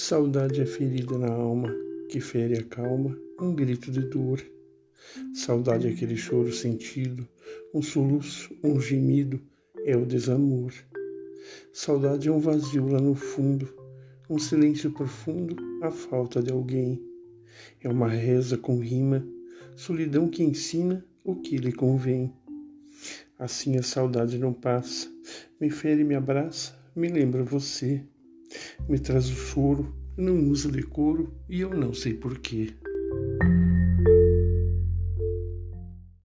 Saudade é ferida na alma, que fere a calma, um grito de dor. Saudade é aquele choro sentido, um soluço, um gemido, é o desamor. Saudade é um vazio lá no fundo, um silêncio profundo, a falta de alguém. É uma reza com rima, solidão que ensina o que lhe convém. Assim a saudade não passa, me fere, me abraça, me lembra você me traz o choro, não usa decoro e eu não sei porquê.